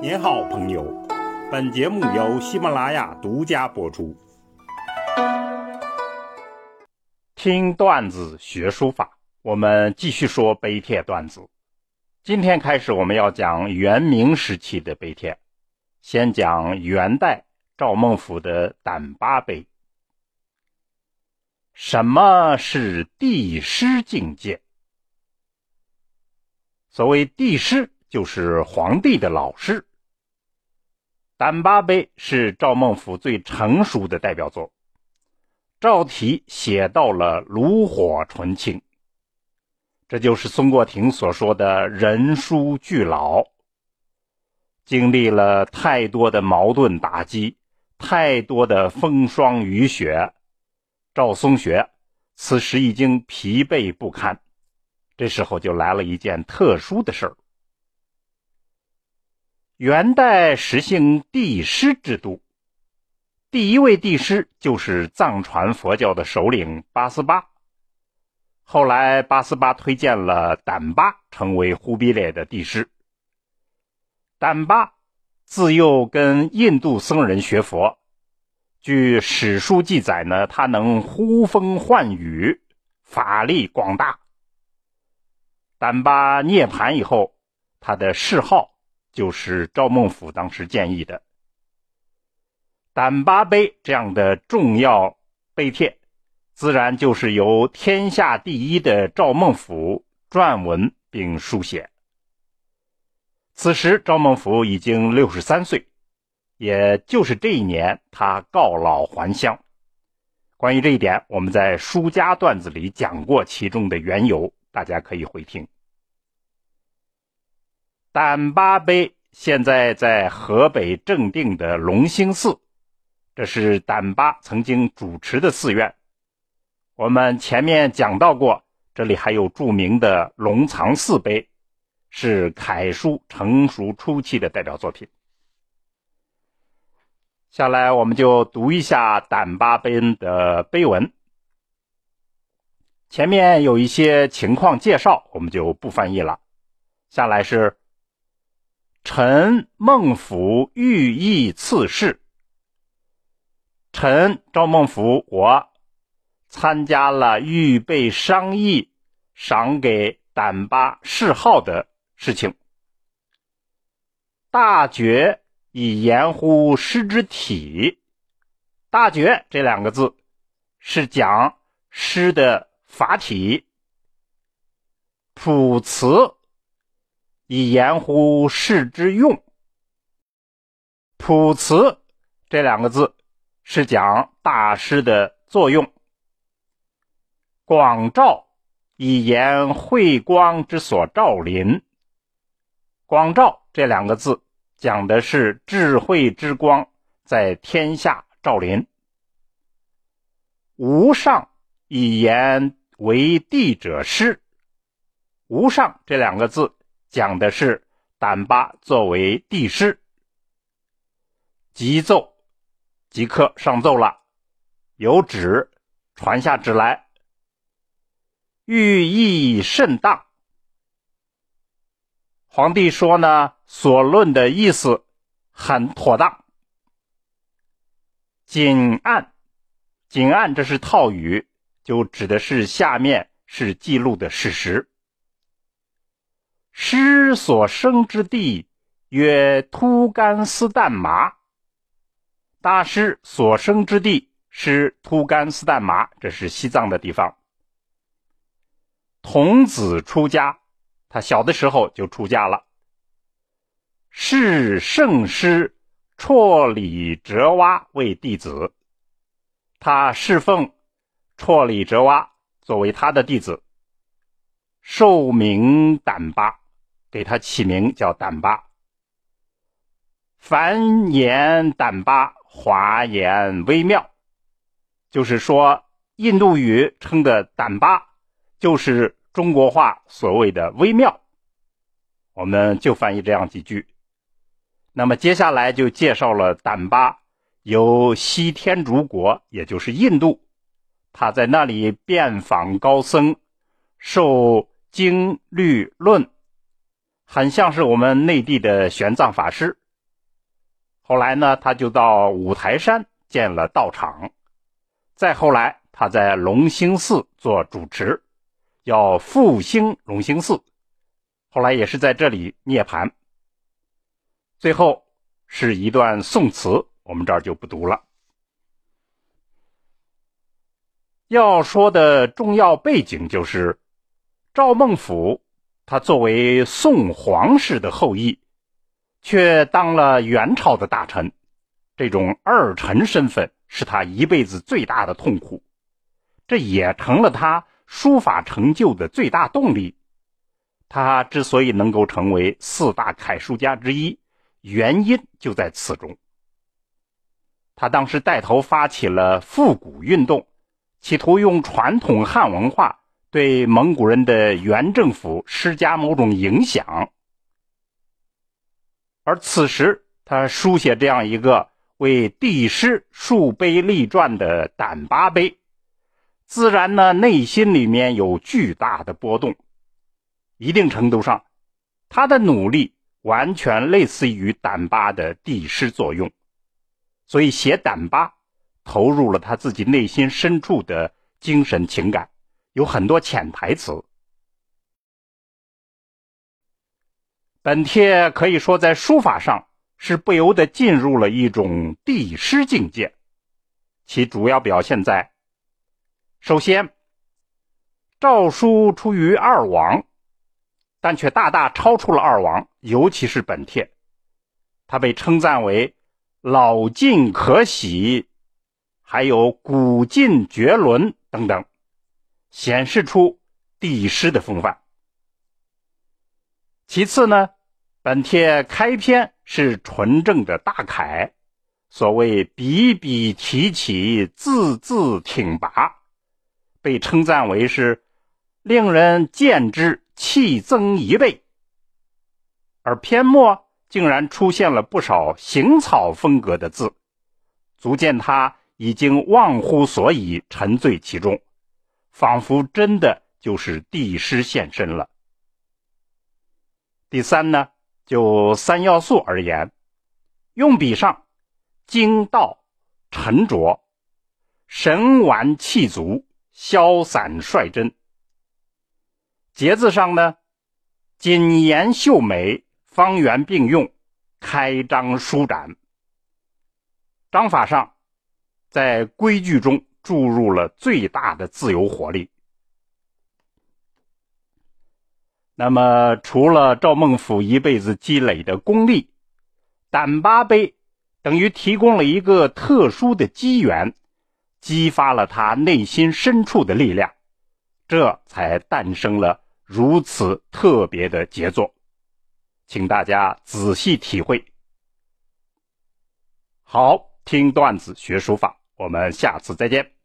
您好，朋友。本节目由喜马拉雅独家播出。听段子学书法，我们继续说碑帖段子。今天开始，我们要讲元明时期的碑帖。先讲元代赵孟俯的胆巴碑。什么是帝师境界？所谓帝师，就是皇帝的老师。胆巴碑是赵孟頫最成熟的代表作，赵题写到了炉火纯青，这就是孙过庭所说的人书俱老。经历了太多的矛盾打击，太多的风霜雨雪，赵松学此时已经疲惫不堪。这时候就来了一件特殊的事儿。元代实行帝师制度，第一位帝师就是藏传佛教的首领八思巴。后来八思巴推荐了胆巴成为忽必烈的帝师。胆巴自幼跟印度僧人学佛，据史书记载呢，他能呼风唤雨，法力广大。胆巴涅盘以后，他的谥号。就是赵孟頫当时建议的“胆巴碑”这样的重要碑帖，自然就是由天下第一的赵孟頫撰文并书写。此时赵孟俯已经六十三岁，也就是这一年，他告老还乡。关于这一点，我们在书家段子里讲过其中的缘由，大家可以回听。胆巴碑现在在河北正定的龙兴寺，这是胆巴曾经主持的寺院。我们前面讲到过，这里还有著名的龙藏寺碑，是楷书成熟初期的代表作品。下来我们就读一下胆巴碑的碑文，前面有一些情况介绍，我们就不翻译了。下来是。臣孟府御意赐事。臣赵孟俯，我参加了预备商议赏给胆巴谥号的事情。大觉以言乎师之体。大觉这两个字是讲诗的法体。普慈。以言乎事之用。朴词这两个字是讲大师的作用。广照以言慧光之所照临。广照这两个字讲的是智慧之光在天下照临。无上以言为帝者师。无上这两个字。讲的是胆巴作为帝师，即奏即刻上奏了，有旨传下旨来，寓意甚当。皇帝说呢，所论的意思很妥当。谨按，谨按，这是套语，就指的是下面是记录的事实。师所生之地，曰突干斯旦麻。大师所生之地是突干斯旦麻，这是西藏的地方。童子出家，他小的时候就出家了。是圣师绰里哲哇为弟子，他侍奉绰里哲哇作为他的弟子，受名胆巴。给他起名叫胆巴，繁言胆巴，华言微妙，就是说印度语称的胆巴，就是中国话所谓的微妙。我们就翻译这样几句。那么接下来就介绍了胆巴由西天竺国，也就是印度，他在那里遍访高僧，受经律论。很像是我们内地的玄奘法师，后来呢，他就到五台山建了道场。再后来，他在龙兴寺做主持，要复兴龙兴寺。后来也是在这里涅槃。最后是一段宋词，我们这儿就不读了。要说的重要背景就是赵孟俯，他作为宋皇室的后裔，却当了元朝的大臣，这种二臣身份是他一辈子最大的痛苦，这也成了他书法成就的最大动力。他之所以能够成为四大楷书家之一，原因就在此中。他当时带头发起了复古运动，企图用传统汉文化对蒙古人的元政府施加某种影响。而此时，他书写这样一个为帝师树碑立传的胆巴碑，自然呢，内心里面有巨大的波动。一定程度上，他的努力完全类似于胆巴的帝师作用，所以写胆巴投入了他自己内心深处的精神情感，有很多潜台词。本帖可以说在书法上是不由得进入了一种帝师境界，其主要表现在：首先，诏书出于二王。但却大大超出了二王，尤其是本帖，他被称赞为“老晋可喜”，还有“古晋绝伦”等等，显示出帝师的风范。其次呢，本帖开篇是纯正的大楷，所谓“笔笔提起，字字挺拔”，被称赞为是令人见之。气增一倍，而篇末竟然出现了不少行草风格的字，足见他已经忘乎所以，沉醉其中，仿佛真的就是帝师现身了。第三呢，就三要素而言，用笔上精到沉着，神完气足，潇洒率真。节字上呢，谨言秀美，方圆并用，开张舒展。章法上，在规矩中注入了最大的自由活力。那么，除了赵孟俯一辈子积累的功力，胆巴碑等于提供了一个特殊的机缘，激发了他内心深处的力量，这才诞生了。如此特别的杰作，请大家仔细体会。好，听段子学书法，我们下次再见。